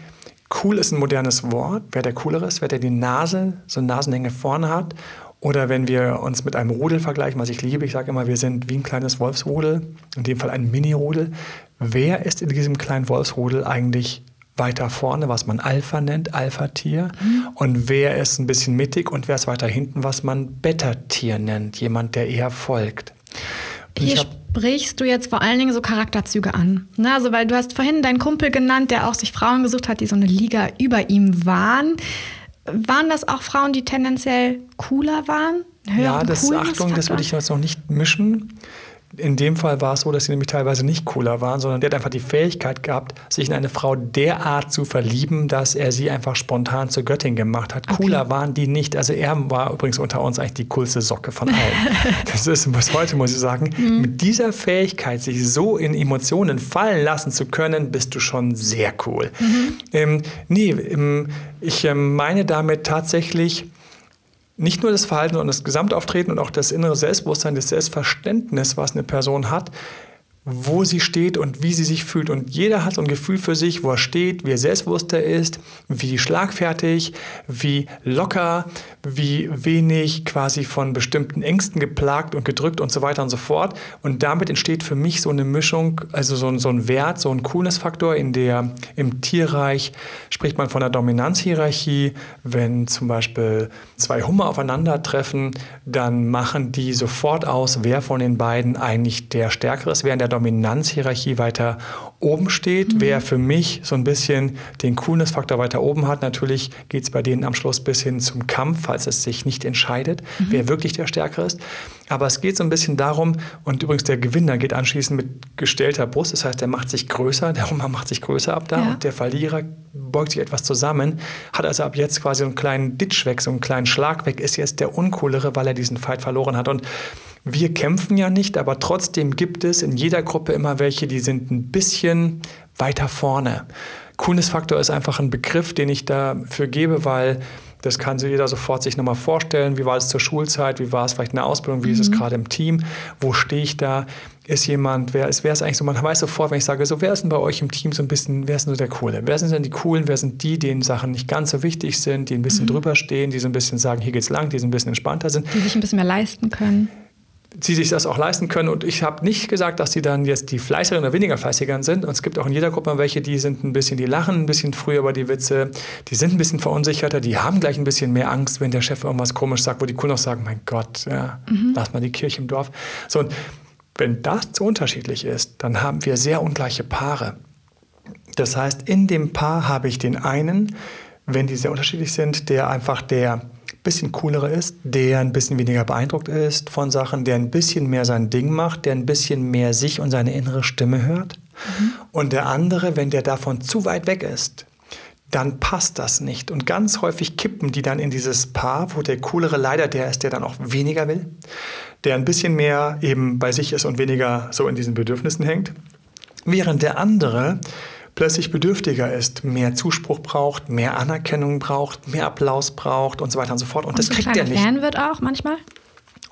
Cool ist ein modernes Wort. Wer der Coolere ist, wer der die Nase, so eine Nasenlänge vorne hat. Oder wenn wir uns mit einem Rudel vergleichen, was ich liebe, ich sage immer, wir sind wie ein kleines Wolfsrudel, in dem Fall ein Mini-Rudel. Wer ist in diesem kleinen Wolfsrudel eigentlich weiter vorne, was man Alpha nennt, Alpha-Tier? Mhm. Und wer ist ein bisschen mittig und wer ist weiter hinten, was man Beta-Tier nennt, jemand, der eher folgt? Hier sprichst du jetzt vor allen Dingen so Charakterzüge an. Ne? Also, weil du hast vorhin deinen Kumpel genannt, der auch sich Frauen gesucht hat, die so eine Liga über ihm waren. Waren das auch Frauen, die tendenziell cooler waren? ja, das Achtung, das würde ich jetzt noch nicht mischen. In dem Fall war es so, dass sie nämlich teilweise nicht cooler waren, sondern der hat einfach die Fähigkeit gehabt, sich in eine Frau derart zu verlieben, dass er sie einfach spontan zur Göttin gemacht hat. Cooler okay. waren die nicht. Also er war übrigens unter uns eigentlich die coolste Socke von allen. das ist bis heute, muss ich sagen, mhm. mit dieser Fähigkeit, sich so in Emotionen fallen lassen zu können, bist du schon sehr cool. Mhm. Ähm, nee, ähm, ich ähm, meine damit tatsächlich, nicht nur das Verhalten und das Gesamtauftreten und auch das innere Selbstbewusstsein, das Selbstverständnis, was eine Person hat, wo sie steht und wie sie sich fühlt. Und jeder hat so ein Gefühl für sich, wo er steht, wie er selbstbewusster ist, wie schlagfertig, wie locker, wie wenig quasi von bestimmten Ängsten geplagt und gedrückt und so weiter und so fort. Und damit entsteht für mich so eine Mischung, also so ein, so ein Wert, so ein Coolness-Faktor, in der im Tierreich spricht man von einer Dominanzhierarchie. Wenn zum Beispiel zwei Hummer aufeinandertreffen, dann machen die sofort aus, wer von den beiden eigentlich der Stärkere ist, in der Dominanzhierarchie weiter oben steht. Mhm. Wer für mich so ein bisschen den Coolness-Faktor weiter oben hat, natürlich geht es bei denen am Schluss bis hin zum Kampf, falls es sich nicht entscheidet, mhm. wer wirklich der Stärkere ist. Aber es geht so ein bisschen darum, und übrigens der Gewinner geht anschließend mit gestellter Brust, das heißt, der macht sich größer, der Hummer macht sich größer ab da ja. und der Verlierer beugt sich etwas zusammen, hat also ab jetzt quasi so einen kleinen Ditch weg, so einen kleinen Schlag weg, ist jetzt der Uncoolere, weil er diesen Fight verloren hat. Und wir kämpfen ja nicht, aber trotzdem gibt es in jeder Gruppe immer welche, die sind ein bisschen weiter vorne. Coolness-Faktor ist einfach ein Begriff, den ich dafür gebe, weil das kann sich jeder sofort sich nochmal vorstellen. Wie war es zur Schulzeit? Wie war es vielleicht in der Ausbildung? Wie mhm. ist es mhm. gerade im Team? Wo stehe ich da? Ist jemand, wer ist, wer ist eigentlich so? Man weiß sofort, wenn ich sage, so, wer ist denn bei euch im Team so ein bisschen, wer ist denn so der Coole? Wer sind denn die Coolen? Wer sind die, denen Sachen nicht ganz so wichtig sind, die ein bisschen mhm. drüber stehen, die so ein bisschen sagen, hier geht's lang, die so ein bisschen entspannter sind? Die sich ein bisschen mehr leisten können sie sich das auch leisten können. Und ich habe nicht gesagt, dass sie dann jetzt die fleißigeren oder weniger fleißigeren sind. Und es gibt auch in jeder Gruppe welche, die sind ein bisschen, die lachen ein bisschen früher über die Witze, die sind ein bisschen verunsicherter, die haben gleich ein bisschen mehr Angst, wenn der Chef irgendwas komisch sagt, wo die Kunden auch sagen, mein Gott, ja, mhm. lass mal die Kirche im Dorf. So, und wenn das zu unterschiedlich ist, dann haben wir sehr ungleiche Paare. Das heißt, in dem Paar habe ich den einen, wenn die sehr unterschiedlich sind, der einfach der bisschen coolere ist, der ein bisschen weniger beeindruckt ist von Sachen, der ein bisschen mehr sein Ding macht, der ein bisschen mehr sich und seine innere Stimme hört. Mhm. Und der andere, wenn der davon zu weit weg ist, dann passt das nicht. Und ganz häufig kippen die dann in dieses Paar, wo der coolere leider der ist, der dann auch weniger will, der ein bisschen mehr eben bei sich ist und weniger so in diesen Bedürfnissen hängt. Während der andere plötzlich bedürftiger ist, mehr Zuspruch braucht, mehr Anerkennung braucht, mehr Applaus braucht und so weiter und so fort. Und, und das kriegt er nicht. Fan wird auch manchmal?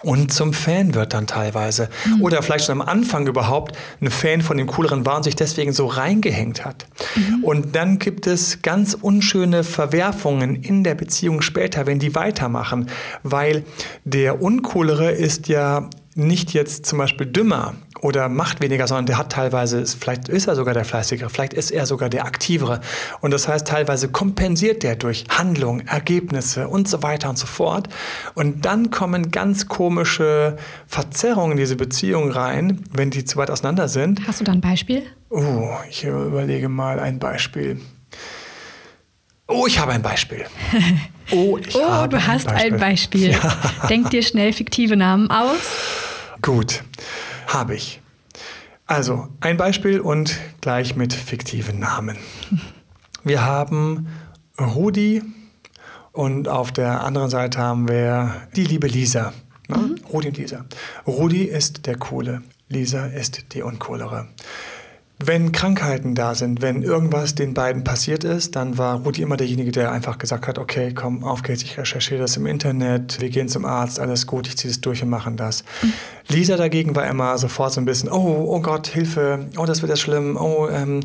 und zum Fan wird dann teilweise. Mhm. Oder vielleicht schon am Anfang überhaupt ein Fan von dem Cooleren war und sich deswegen so reingehängt hat. Mhm. Und dann gibt es ganz unschöne Verwerfungen in der Beziehung später, wenn die weitermachen. Weil der Uncoolere ist ja nicht jetzt zum Beispiel dümmer oder macht weniger, sondern der hat teilweise, vielleicht ist er sogar der Fleißigere, vielleicht ist er sogar der Aktivere. Und das heißt, teilweise kompensiert der durch Handlung, Ergebnisse und so weiter und so fort. Und dann kommen ganz komische Verzerrungen in diese Beziehung rein, wenn die zu weit auseinander sind. Hast du da ein Beispiel? Oh, ich überlege mal ein Beispiel. Oh, ich habe ein Beispiel. Oh, ich oh habe du hast ein Beispiel. Ein Beispiel. Ja. Denk dir schnell fiktive Namen aus. Gut, habe ich. Also ein Beispiel und gleich mit fiktiven Namen. Wir haben Rudi und auf der anderen Seite haben wir die liebe Lisa. Ne? Mhm. Rudi und Lisa. Rudi ist der Coole, Lisa ist die Uncoolere. Wenn Krankheiten da sind, wenn irgendwas den beiden passiert ist, dann war Rudi immer derjenige, der einfach gesagt hat, okay, komm, auf geht's, ich recherchiere das im Internet, wir gehen zum Arzt, alles gut, ich ziehe das durch und machen das. Mhm. Lisa dagegen war immer sofort so ein bisschen, oh, oh Gott, Hilfe, oh, das wird ja schlimm, oh, ähm,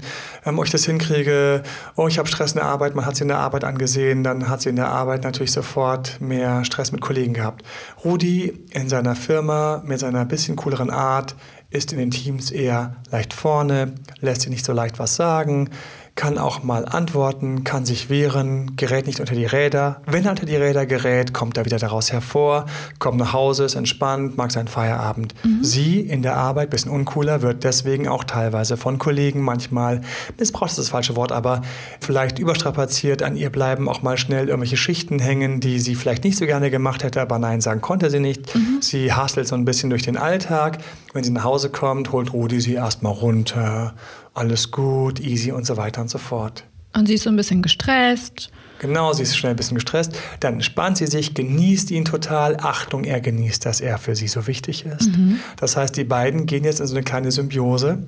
ähm, ob ich das hinkriege, oh, ich habe Stress in der Arbeit, man hat sie in der Arbeit angesehen, dann hat sie in der Arbeit natürlich sofort mehr Stress mit Kollegen gehabt. Rudi in seiner Firma mit seiner bisschen cooleren Art, ist in den Teams eher leicht vorne, lässt sich nicht so leicht was sagen, kann auch mal antworten, kann sich wehren, gerät nicht unter die Räder. Wenn er unter die Räder gerät, kommt er wieder daraus hervor, kommt nach Hause, ist entspannt, mag seinen Feierabend. Mhm. Sie in der Arbeit, bisschen uncooler, wird deswegen auch teilweise von Kollegen manchmal, missbraucht ist das falsche Wort, aber vielleicht überstrapaziert, an ihr bleiben auch mal schnell irgendwelche Schichten hängen, die sie vielleicht nicht so gerne gemacht hätte, aber nein sagen konnte sie nicht. Mhm. Sie hustelt so ein bisschen durch den Alltag. Wenn sie nach Hause kommt, holt Rudi sie erstmal runter. Alles gut, easy und so weiter und so fort. Und sie ist so ein bisschen gestresst. Genau, sie ist schnell ein bisschen gestresst. Dann entspannt sie sich, genießt ihn total. Achtung, er genießt, dass er für sie so wichtig ist. Mhm. Das heißt, die beiden gehen jetzt in so eine kleine Symbiose.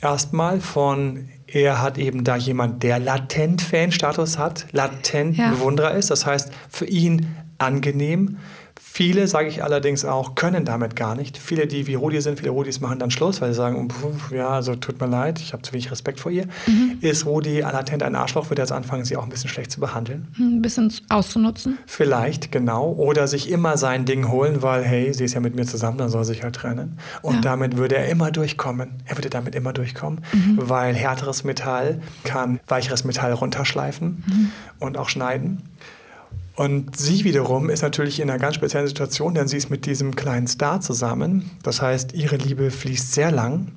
Erstmal von, er hat eben da jemand, der latent Fan-Status hat, latent ja. Bewunderer ist. Das heißt, für ihn angenehm. Viele, sage ich allerdings auch, können damit gar nicht. Viele, die wie Rudi sind, viele Rudis machen dann Schluss, weil sie sagen, ja, also tut mir leid, ich habe zu wenig Respekt vor ihr. Mhm. Ist Rudi latent ein Arschloch, wird er jetzt anfangen, sie auch ein bisschen schlecht zu behandeln. Ein bisschen auszunutzen. Vielleicht, genau. Oder sich immer sein Ding holen, weil, hey, sie ist ja mit mir zusammen, dann soll sie sich halt trennen. Und ja. damit würde er immer durchkommen. Er würde damit immer durchkommen, mhm. weil härteres Metall kann weicheres Metall runterschleifen mhm. und auch schneiden. Und sie wiederum ist natürlich in einer ganz speziellen Situation, denn sie ist mit diesem kleinen Star zusammen. Das heißt, ihre Liebe fließt sehr lang.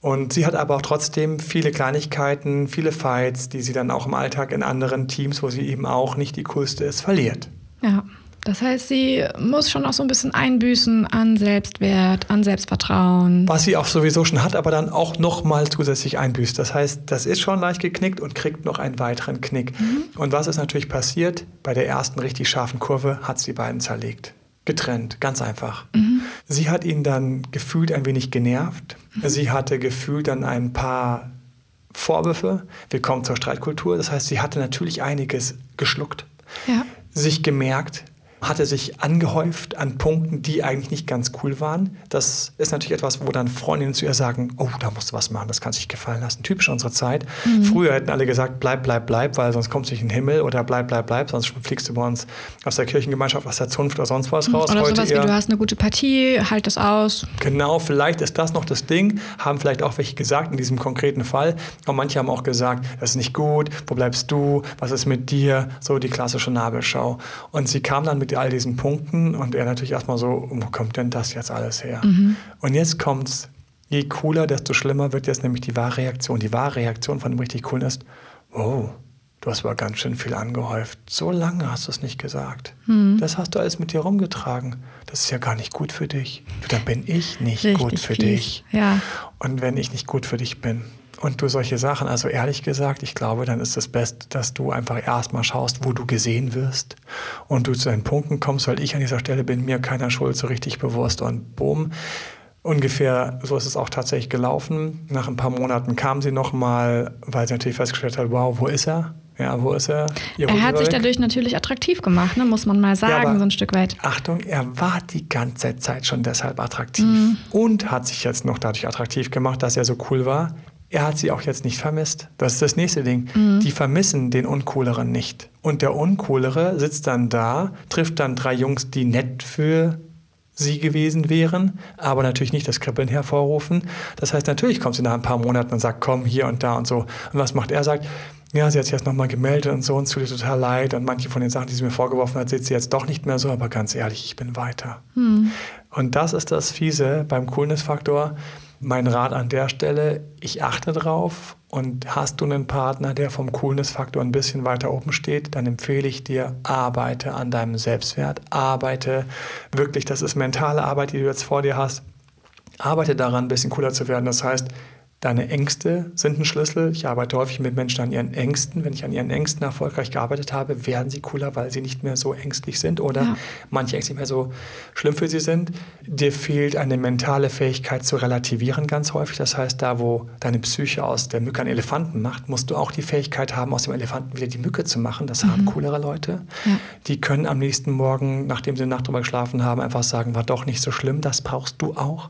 Und sie hat aber auch trotzdem viele Kleinigkeiten, viele Fights, die sie dann auch im Alltag in anderen Teams, wo sie eben auch nicht die coolste ist, verliert. Ja. Das heißt, sie muss schon auch so ein bisschen einbüßen an Selbstwert, an Selbstvertrauen. Was sie auch sowieso schon hat, aber dann auch nochmal zusätzlich einbüßt. Das heißt, das ist schon leicht geknickt und kriegt noch einen weiteren Knick. Mhm. Und was ist natürlich passiert? Bei der ersten richtig scharfen Kurve hat sie beiden zerlegt. Getrennt, ganz einfach. Mhm. Sie hat ihn dann gefühlt ein wenig genervt. Mhm. Sie hatte gefühlt dann ein paar Vorwürfe. Wir kommen zur Streitkultur. Das heißt, sie hatte natürlich einiges geschluckt. Ja. Sich gemerkt, hatte sich angehäuft an Punkten, die eigentlich nicht ganz cool waren. Das ist natürlich etwas, wo dann Freundinnen zu ihr sagen, oh, da musst du was machen, das kann sich gefallen lassen. Typisch unserer Zeit. Mhm. Früher hätten alle gesagt, bleib, bleib, bleib, weil sonst kommst du nicht in den Himmel oder bleib, bleib, bleib, sonst fliegst du bei uns aus der Kirchengemeinschaft, aus der Zunft oder sonst was raus. Oder Heute sowas eher, wie, du hast eine gute Partie, halt das aus. Genau, vielleicht ist das noch das Ding, haben vielleicht auch welche gesagt in diesem konkreten Fall. Und manche haben auch gesagt, das ist nicht gut, wo bleibst du, was ist mit dir, so die klassische Nabelschau. Und sie kam dann mit all diesen Punkten und er natürlich erstmal so, wo kommt denn das jetzt alles her? Mhm. Und jetzt kommt's, je cooler, desto schlimmer wird jetzt nämlich die wahre Reaktion. Die wahre Reaktion von dem richtig coolen ist, oh, du hast aber ganz schön viel angehäuft. So lange hast du es nicht gesagt. Mhm. Das hast du alles mit dir rumgetragen. Das ist ja gar nicht gut für dich. dann bin ich nicht richtig gut für fies. dich. Ja. Und wenn ich nicht gut für dich bin, und du solche Sachen, also ehrlich gesagt, ich glaube, dann ist es best, dass du einfach erstmal schaust, wo du gesehen wirst und du zu deinen Punkten kommst, weil ich an dieser Stelle bin mir keiner Schuld so richtig bewusst und boom. Ungefähr so ist es auch tatsächlich gelaufen. Nach ein paar Monaten kam sie nochmal, weil sie natürlich festgestellt hat, wow, wo ist er? Ja, wo ist er? Ihr er hat sich dadurch natürlich attraktiv gemacht, ne? muss man mal sagen, ja, so ein Stück weit. Achtung, er war die ganze Zeit schon deshalb attraktiv mhm. und hat sich jetzt noch dadurch attraktiv gemacht, dass er so cool war er hat sie auch jetzt nicht vermisst. Das ist das nächste Ding. Mhm. Die vermissen den Uncooleren nicht. Und der Uncoolere sitzt dann da, trifft dann drei Jungs, die nett für sie gewesen wären, aber natürlich nicht das Kribbeln hervorrufen. Das heißt, natürlich kommt sie nach ein paar Monaten und sagt, komm, hier und da und so. Und was macht er? Sagt, ja, sie hat sich jetzt nochmal gemeldet und so und es tut ihr total leid und manche von den Sachen, die sie mir vorgeworfen hat, sieht sie jetzt doch nicht mehr so, aber ganz ehrlich, ich bin weiter. Mhm. Und das ist das Fiese beim Coolness-Faktor mein Rat an der Stelle, ich achte drauf und hast du einen Partner, der vom Coolness-Faktor ein bisschen weiter oben steht, dann empfehle ich dir, arbeite an deinem Selbstwert, arbeite wirklich, das ist mentale Arbeit, die du jetzt vor dir hast, arbeite daran, ein bisschen cooler zu werden. Das heißt, Deine Ängste sind ein Schlüssel. Ich arbeite häufig mit Menschen an ihren Ängsten. Wenn ich an ihren Ängsten erfolgreich gearbeitet habe, werden sie cooler, weil sie nicht mehr so ängstlich sind oder ja. manche Ängste nicht mehr so schlimm für sie sind. Dir fehlt eine mentale Fähigkeit zu relativieren ganz häufig. Das heißt, da wo deine Psyche aus der Mücke einen Elefanten macht, musst du auch die Fähigkeit haben, aus dem Elefanten wieder die Mücke zu machen. Das mhm. haben coolere Leute. Ja. Die können am nächsten Morgen, nachdem sie eine Nacht drüber geschlafen haben, einfach sagen, war doch nicht so schlimm. Das brauchst du auch.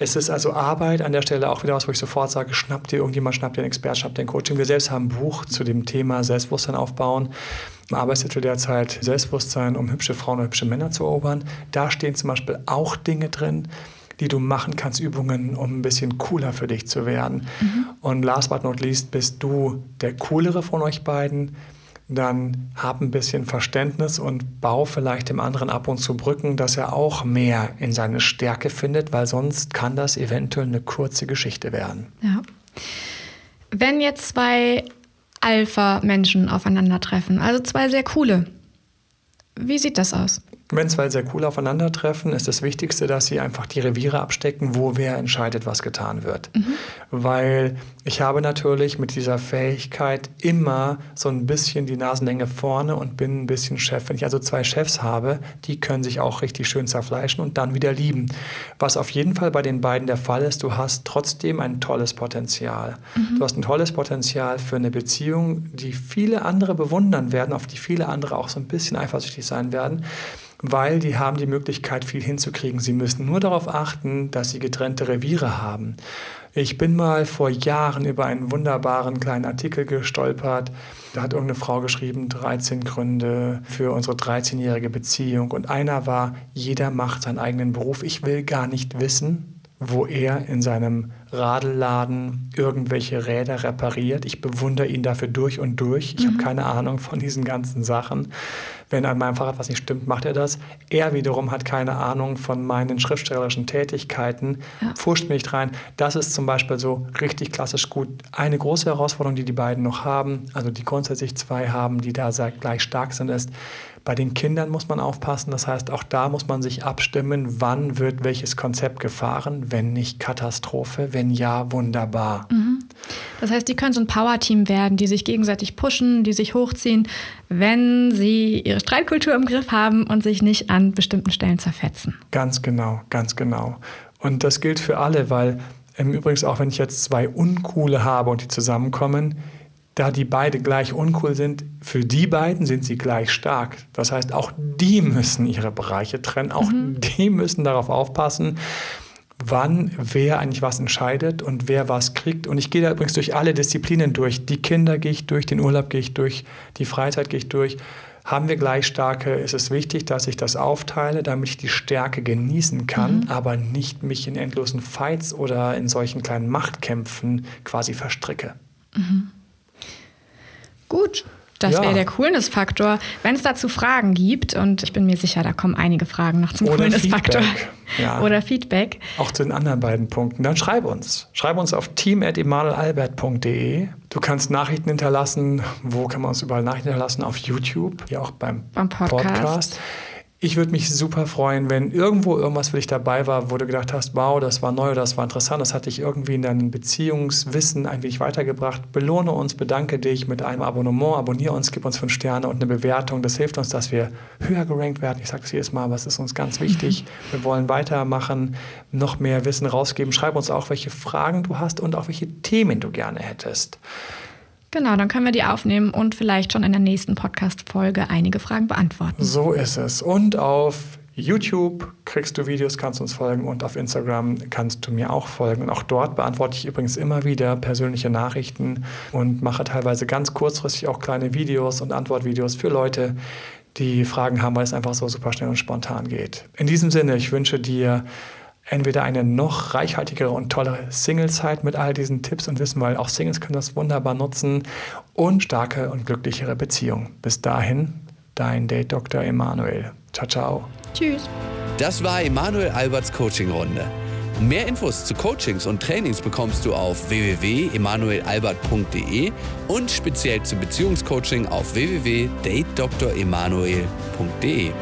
Es ist also Arbeit an der Stelle auch wieder was, wo ich sofort sage, schnapp dir irgendjemand, schnapp dir einen Experten, schnapp dir ein Coaching. Wir selbst haben ein Buch zu dem Thema Selbstbewusstsein aufbauen. Im Arbeitstitel derzeit Selbstbewusstsein, um hübsche Frauen und hübsche Männer zu erobern. Da stehen zum Beispiel auch Dinge drin, die du machen kannst, Übungen, um ein bisschen cooler für dich zu werden. Mhm. Und last but not least bist du der coolere von euch beiden dann hab ein bisschen Verständnis und bau vielleicht dem anderen ab und zu Brücken, dass er auch mehr in seine Stärke findet, weil sonst kann das eventuell eine kurze Geschichte werden. Ja. Wenn jetzt zwei Alpha-Menschen aufeinandertreffen, also zwei sehr coole, wie sieht das aus? Wenn zwei sehr cool aufeinandertreffen, ist das Wichtigste, dass sie einfach die Reviere abstecken, wo wer entscheidet, was getan wird. Mhm. Weil ich habe natürlich mit dieser Fähigkeit immer so ein bisschen die Nasenlänge vorne und bin ein bisschen Chef. Wenn ich also zwei Chefs habe, die können sich auch richtig schön zerfleischen und dann wieder lieben. Was auf jeden Fall bei den beiden der Fall ist, du hast trotzdem ein tolles Potenzial. Mhm. Du hast ein tolles Potenzial für eine Beziehung, die viele andere bewundern werden, auf die viele andere auch so ein bisschen eifersüchtig sein werden weil die haben die Möglichkeit, viel hinzukriegen. Sie müssen nur darauf achten, dass sie getrennte Reviere haben. Ich bin mal vor Jahren über einen wunderbaren kleinen Artikel gestolpert. Da hat irgendeine Frau geschrieben, 13 Gründe für unsere 13-jährige Beziehung. Und einer war, jeder macht seinen eigenen Beruf. Ich will gar nicht wissen, wo er in seinem Radelladen irgendwelche Räder repariert. Ich bewundere ihn dafür durch und durch. Ich mhm. habe keine Ahnung von diesen ganzen Sachen. Wenn an meinem Fahrrad was nicht stimmt, macht er das. Er wiederum hat keine Ahnung von meinen schriftstellerischen Tätigkeiten, ja. pfuscht mich rein. Das ist zum Beispiel so richtig klassisch gut. Eine große Herausforderung, die die beiden noch haben, also die grundsätzlich zwei haben, die da sehr gleich stark sind, ist, bei den Kindern muss man aufpassen. Das heißt, auch da muss man sich abstimmen, wann wird welches Konzept gefahren, wenn nicht Katastrophe, wenn ja, wunderbar. Mhm. Das heißt, die können so ein Power-Team werden, die sich gegenseitig pushen, die sich hochziehen, wenn sie ihre Streitkultur im Griff haben und sich nicht an bestimmten Stellen zerfetzen. Ganz genau, ganz genau. Und das gilt für alle, weil ähm, übrigens auch wenn ich jetzt zwei Uncoole habe und die zusammenkommen, da die beide gleich uncool sind, für die beiden sind sie gleich stark. Das heißt, auch die müssen ihre Bereiche trennen, auch mhm. die müssen darauf aufpassen, wann wer eigentlich was entscheidet und wer was kriegt. Und ich gehe da übrigens durch alle Disziplinen durch. Die Kinder gehe ich durch, den Urlaub gehe ich durch, die Freizeit gehe ich durch. Haben wir gleich starke, ist es wichtig, dass ich das aufteile, damit ich die Stärke genießen kann, mhm. aber nicht mich in endlosen Fights oder in solchen kleinen Machtkämpfen quasi verstricke. Mhm. Gut. Das ja. wäre der Coolness-Faktor. Wenn es dazu Fragen gibt, und ich bin mir sicher, da kommen einige Fragen noch zum Coolness-Faktor. Ja. Oder Feedback. Auch zu den anderen beiden Punkten. Dann schreib uns. Schreib uns auf team.emanuelalbert.de. Du kannst Nachrichten hinterlassen. Wo kann man uns überall Nachrichten hinterlassen? Auf YouTube, hier auch beim, beim Podcast. Podcast. Ich würde mich super freuen, wenn irgendwo irgendwas für dich dabei war, wo du gedacht hast, wow, das war neu oder das war interessant, das hat dich irgendwie in deinem Beziehungswissen ein wenig weitergebracht. Belohne uns, bedanke dich mit einem Abonnement, abonniere uns, gib uns fünf Sterne und eine Bewertung. Das hilft uns, dass wir höher gerankt werden. Ich sage das jedes Mal, aber es ist uns ganz wichtig. Wir wollen weitermachen, noch mehr Wissen rausgeben. Schreib uns auch, welche Fragen du hast und auch welche Themen du gerne hättest. Genau, dann können wir die aufnehmen und vielleicht schon in der nächsten Podcast-Folge einige Fragen beantworten. So ist es. Und auf YouTube kriegst du Videos, kannst uns folgen und auf Instagram kannst du mir auch folgen. Und auch dort beantworte ich übrigens immer wieder persönliche Nachrichten und mache teilweise ganz kurzfristig auch kleine Videos und Antwortvideos für Leute, die Fragen haben, weil es einfach so super schnell und spontan geht. In diesem Sinne, ich wünsche dir entweder eine noch reichhaltigere und tollere Singlezeit mit all diesen Tipps und Wissen, weil auch Singles können das wunderbar nutzen und starke und glücklichere Beziehungen. Bis dahin, dein Date Dr. Emanuel. Ciao, ciao. Tschüss. Das war Emanuel Alberts Coaching-Runde. Mehr Infos zu Coachings und Trainings bekommst du auf www.emanuelalbert.de und speziell zum Beziehungscoaching auf www.datedremanuel.de.